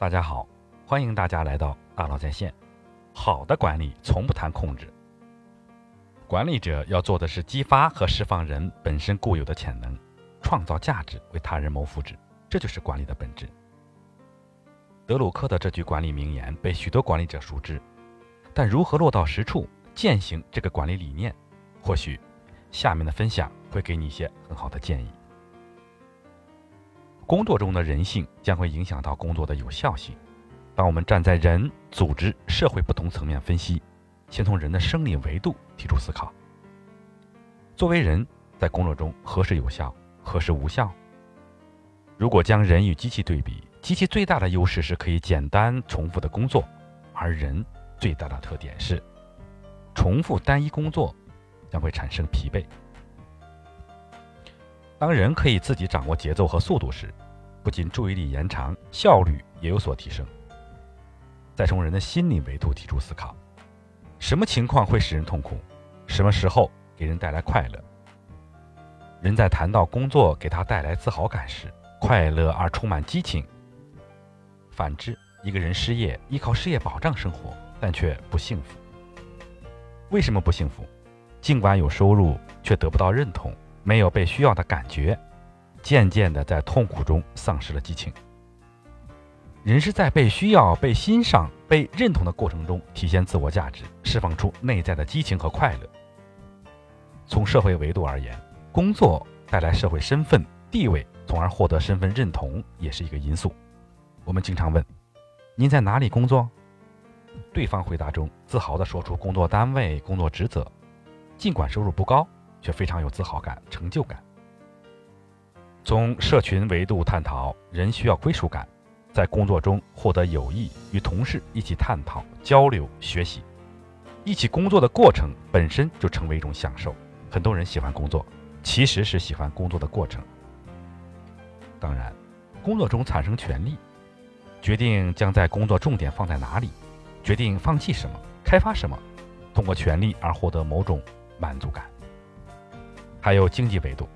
大家好，欢迎大家来到大佬在线。好的管理从不谈控制，管理者要做的是激发和释放人本身固有的潜能，创造价值，为他人谋福祉，这就是管理的本质。德鲁克的这句管理名言被许多管理者熟知，但如何落到实处，践行这个管理理念，或许下面的分享会给你一些很好的建议。工作中的人性将会影响到工作的有效性。当我们站在人、组织、社会不同层面分析，先从人的生理维度提出思考。作为人，在工作中何时有效，何时无效？如果将人与机器对比，机器最大的优势是可以简单重复的工作，而人最大的特点是重复单一工作将会产生疲惫。当人可以自己掌握节奏和速度时，不仅注意力延长，效率也有所提升。再从人的心理维度提出思考：什么情况会使人痛苦？什么时候给人带来快乐？人在谈到工作给他带来自豪感时，快乐而充满激情；反之，一个人失业，依靠失业保障生活，但却不幸福。为什么不幸福？尽管有收入，却得不到认同。没有被需要的感觉，渐渐的在痛苦中丧失了激情。人是在被需要、被欣赏、被认同的过程中体现自我价值，释放出内在的激情和快乐。从社会维度而言，工作带来社会身份地位，从而获得身份认同，也是一个因素。我们经常问：“您在哪里工作？”对方回答中自豪地说出工作单位、工作职责，尽管收入不高。却非常有自豪感、成就感。从社群维度探讨，人需要归属感，在工作中获得友谊，与同事一起探讨、交流、学习，一起工作的过程本身就成为一种享受。很多人喜欢工作，其实是喜欢工作的过程。当然，工作中产生权利，决定将在工作重点放在哪里，决定放弃什么、开发什么，通过权利而获得某种满足感。还有经济维度，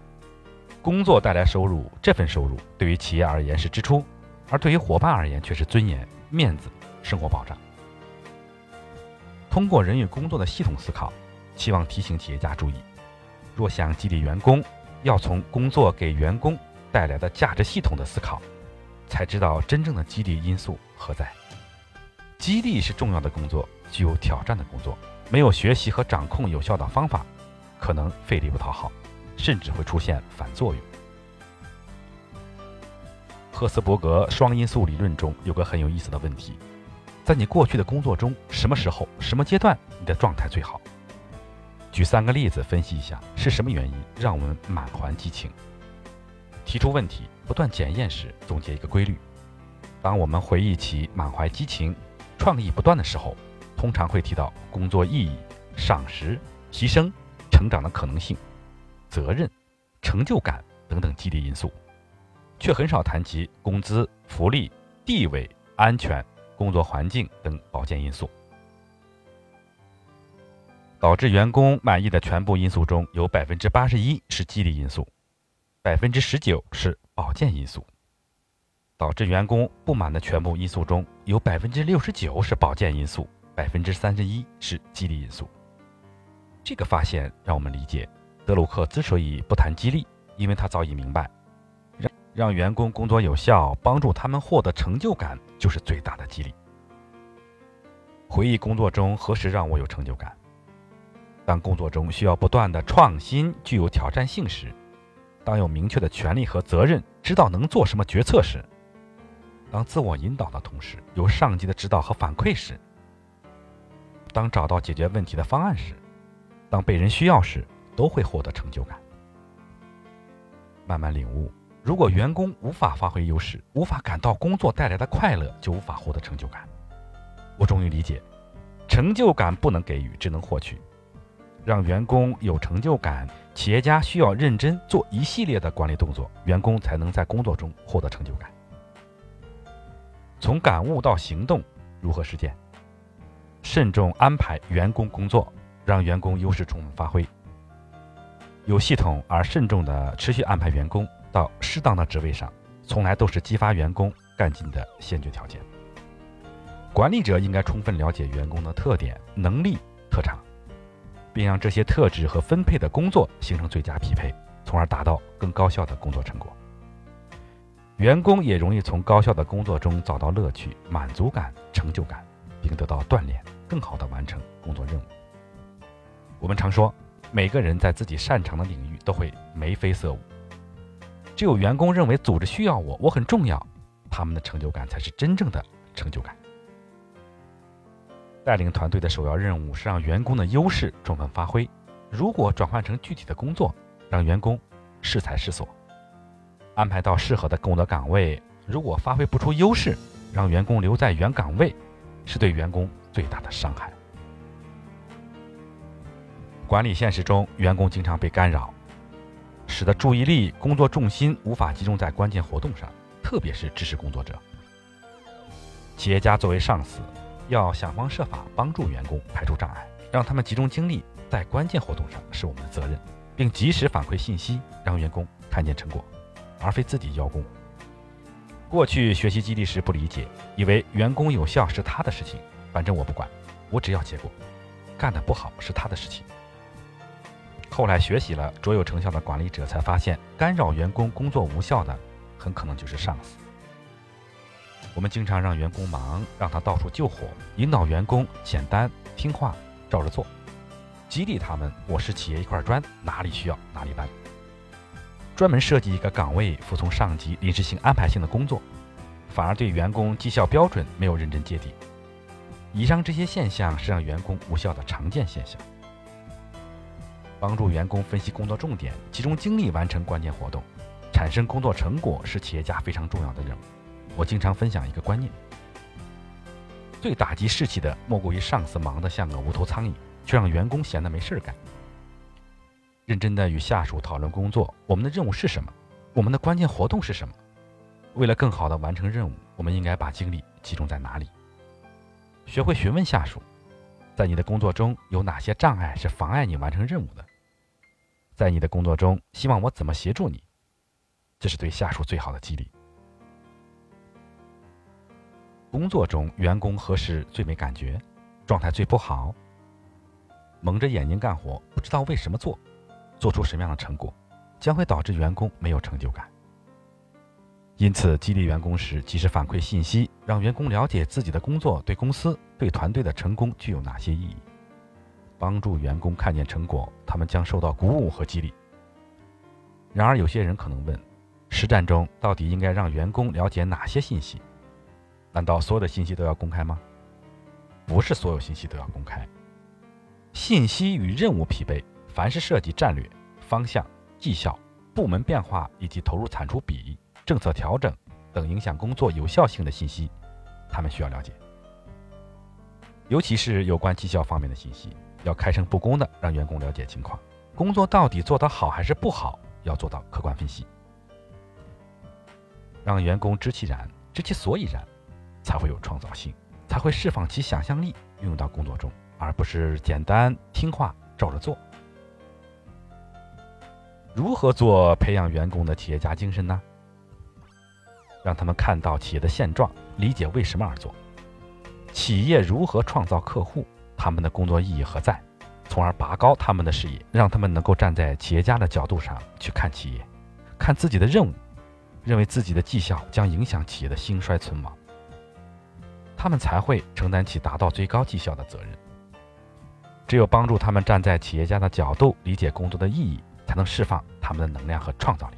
工作带来收入，这份收入对于企业而言是支出，而对于伙伴而言却是尊严、面子、生活保障。通过人与工作的系统思考，希望提醒企业家注意：若想激励员工，要从工作给员工带来的价值系统的思考，才知道真正的激励因素何在。激励是重要的工作，具有挑战的工作，没有学习和掌控有效的方法。可能费力不讨好，甚至会出现反作用。赫斯伯格双因素理论中有个很有意思的问题：在你过去的工作中，什么时候、什么阶段你的状态最好？举三个例子分析一下，是什么原因让我们满怀激情？提出问题、不断检验时，总结一个规律：当我们回忆起满怀激情、创意不断的时候，通常会提到工作意义、赏识、提升。成长的可能性、责任、成就感等等激励因素，却很少谈及工资、福利、地位、安全、工作环境等保健因素。导致员工满意的全部因素中有百分之八十一是激励因素，百分之十九是保健因素。导致员工不满的全部因素中有百分之六十九是保健因素，百分之三十一是激励因素。这个发现让我们理解，德鲁克之所以不谈激励，因为他早已明白，让让员工工作有效，帮助他们获得成就感，就是最大的激励。回忆工作中何时让我有成就感？当工作中需要不断的创新，具有挑战性时；当有明确的权利和责任，知道能做什么决策时；当自我引导的同时有上级的指导和反馈时；当找到解决问题的方案时。当被人需要时，都会获得成就感。慢慢领悟，如果员工无法发挥优势，无法感到工作带来的快乐，就无法获得成就感。我终于理解，成就感不能给予，只能获取。让员工有成就感，企业家需要认真做一系列的管理动作，员工才能在工作中获得成就感。从感悟到行动，如何实践？慎重安排员工工作。让员工优势充分发挥，有系统而慎重地持续安排员工到适当的职位上，从来都是激发员工干劲的先决条件。管理者应该充分了解员工的特点、能力、特长，并让这些特质和分配的工作形成最佳匹配，从而达到更高效的工作成果。员工也容易从高效的工作中找到乐趣、满足感、成就感，并得到锻炼，更好地完成工作任务。我们常说，每个人在自己擅长的领域都会眉飞色舞，只有员工认为组织需要我，我很重要，他们的成就感才是真正的成就感。带领团队的首要任务是让员工的优势充分发挥。如果转换成具体的工作，让员工适才适所。安排到适合的工作岗位，如果发挥不出优势，让员工留在原岗位，是对员工最大的伤害。管理现实中，员工经常被干扰，使得注意力、工作重心无法集中在关键活动上，特别是知识工作者。企业家作为上司，要想方设法帮助员工排除障碍，让他们集中精力在关键活动上，是我们的责任，并及时反馈信息，让员工看见成果。而非自己邀功。过去学习激励时不理解，以为员工有效是他的事情，反正我不管，我只要结果，干得不好是他的事情。后来学习了卓有成效的管理者，才发现干扰员工工作无效的，很可能就是上司。我们经常让员工忙，让他到处救火，引导员工简单听话，照着做，激励他们。我是企业一块砖，哪里需要哪里搬。专门设计一个岗位，服从上级临时性安排性的工作，反而对员工绩效标准没有认真界定。以上这些现象是让员工无效的常见现象。帮助员工分析工作重点，集中精力完成关键活动，产生工作成果，是企业家非常重要的任务。我经常分享一个观念：最打击士气的，莫过于上司忙得像个无头苍蝇，却让员工闲得没事儿干。认真的与下属讨论工作，我们的任务是什么？我们的关键活动是什么？为了更好的完成任务，我们应该把精力集中在哪里？学会询问下属，在你的工作中有哪些障碍是妨碍你完成任务的？在你的工作中，希望我怎么协助你？这是对下属最好的激励。工作中，员工何时最没感觉？状态最不好？蒙着眼睛干活，不知道为什么做？做出什么样的成果，将会导致员工没有成就感。因此，激励员工时及时反馈信息，让员工了解自己的工作对公司、对团队的成功具有哪些意义，帮助员工看见成果，他们将受到鼓舞和激励。然而，有些人可能问：实战中到底应该让员工了解哪些信息？难道所有的信息都要公开吗？不是所有信息都要公开，信息与任务匹配。凡是涉及战略方向、绩效、部门变化以及投入产出比、政策调整等影响工作有效性的信息，他们需要了解。尤其是有关绩效方面的信息，要开诚布公的让员工了解情况。工作到底做得好还是不好，要做到客观分析，让员工知其然、知其所以然，才会有创造性，才会释放其想象力，运用到工作中，而不是简单听话照着做。如何做培养员工的企业家精神呢？让他们看到企业的现状，理解为什么而做。企业如何创造客户，他们的工作意义何在，从而拔高他们的视野，让他们能够站在企业家的角度上去看企业，看自己的任务，认为自己的绩效将影响企业的兴衰存亡，他们才会承担起达到最高绩效的责任。只有帮助他们站在企业家的角度，理解工作的意义。才能释放他们的能量和创造力。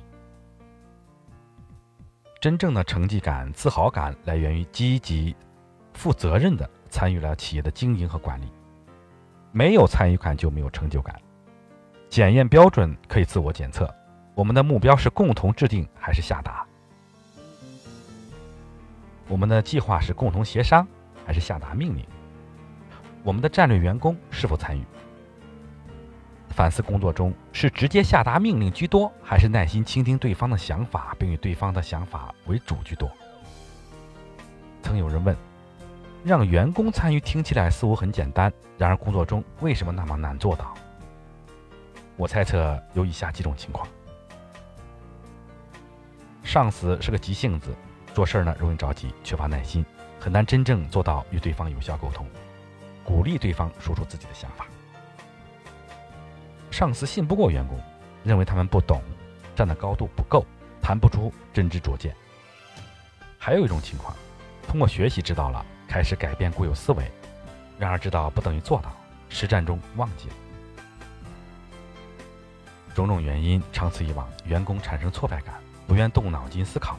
真正的成绩感、自豪感来源于积极、负责任的参与了企业的经营和管理。没有参与感就没有成就感。检验标准可以自我检测。我们的目标是共同制定还是下达？我们的计划是共同协商还是下达命令？我们的战略员工是否参与？反思工作中是直接下达命令居多，还是耐心倾听对方的想法，并以对方的想法为主居多？曾有人问：让员工参与听起来似乎很简单，然而工作中为什么那么难做到？我猜测有以下几种情况：上司是个急性子，做事呢容易着急，缺乏耐心，很难真正做到与对方有效沟通，鼓励对方说出自己的想法。上司信不过员工，认为他们不懂，站的高度不够，谈不出真知灼见。还有一种情况，通过学习知道了，开始改变固有思维，然而知道不等于做到，实战中忘记了。种种原因，长此以往，员工产生挫败感，不愿动脑筋思考，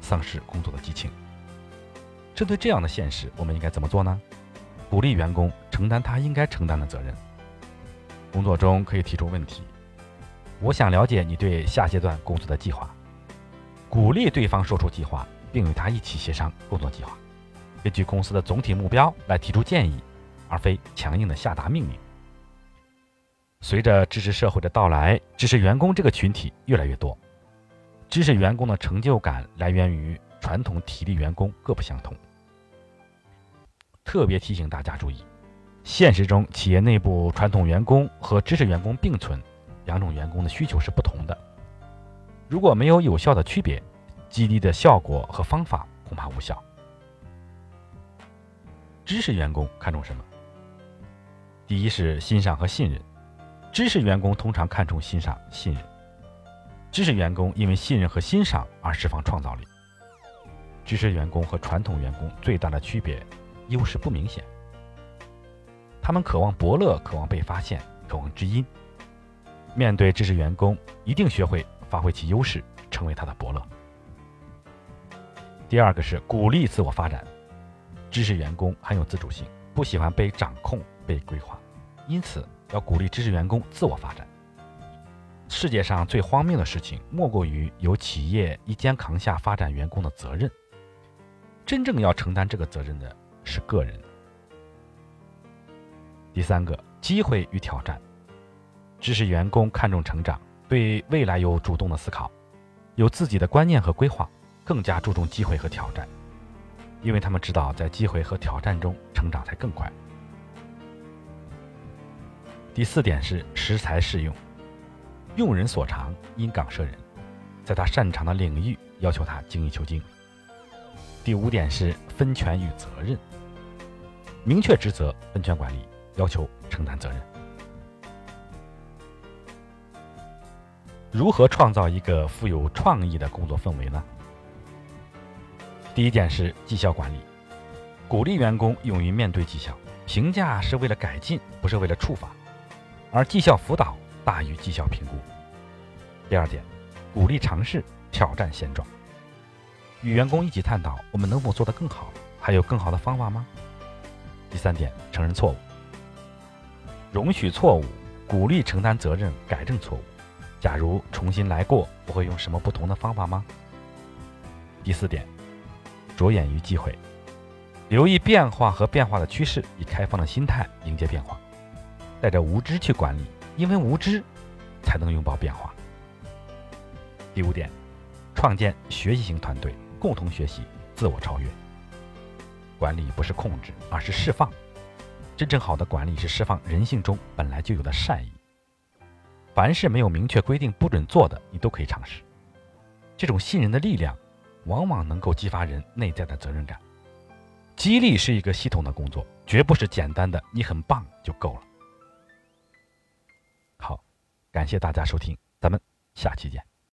丧失工作的激情。针对这样的现实，我们应该怎么做呢？鼓励员工承担他应该承担的责任。工作中可以提出问题：我想了解你对下阶段工作的计划。鼓励对方说出计划，并与他一起协商工作计划，根据公司的总体目标来提出建议，而非强硬的下达命令。随着知识社会的到来，知识员工这个群体越来越多。知识员工的成就感来源于传统体力员工各不相同。特别提醒大家注意，现实中企业内部传统员工和知识员工并存，两种员工的需求是不同的。如果没有有效的区别，激励的效果和方法恐怕无效。知识员工看重什么？第一是欣赏和信任。知识员工通常看重欣赏、信任。知识员工因为信任和欣赏而释放创造力。知识员工和传统员工最大的区别，优势不明显。他们渴望伯乐，渴望被发现，渴望知音。面对知识员工，一定学会发挥其优势，成为他的伯乐。第二个是鼓励自我发展。知识员工很有自主性，不喜欢被掌控、被规划，因此。要鼓励知识员工自我发展。世界上最荒谬的事情，莫过于由企业一肩扛下发展员工的责任。真正要承担这个责任的是个人。第三个，机会与挑战。知识员工看重成长，对未来有主动的思考，有自己的观念和规划，更加注重机会和挑战，因为他们知道在机会和挑战中成长才更快。第四点是适才适用，用人所长，因岗设人，在他擅长的领域要求他精益求精。第五点是分权与责任，明确职责，分权管理，要求承担责任。如何创造一个富有创意的工作氛围呢？第一点是绩效管理，鼓励员工勇于面对绩效，评价是为了改进，不是为了处罚。而绩效辅导大于绩效评估。第二点，鼓励尝试挑战现状，与员工一起探讨我们能否做得更好，还有更好的方法吗？第三点，承认错误，容许错误，鼓励承担责任，改正错误。假如重新来过，我会用什么不同的方法吗？第四点，着眼于机会，留意变化和变化的趋势，以开放的心态迎接变化。带着无知去管理，因为无知才能拥抱变化。第五点，创建学习型团队，共同学习，自我超越。管理不是控制，而是释放。真正好的管理是释放人性中本来就有的善意。凡是没有明确规定不准做的，你都可以尝试。这种信任的力量，往往能够激发人内在的责任感。激励是一个系统的工作，绝不是简单的“你很棒”就够了。好感谢大家收听，咱们下期见。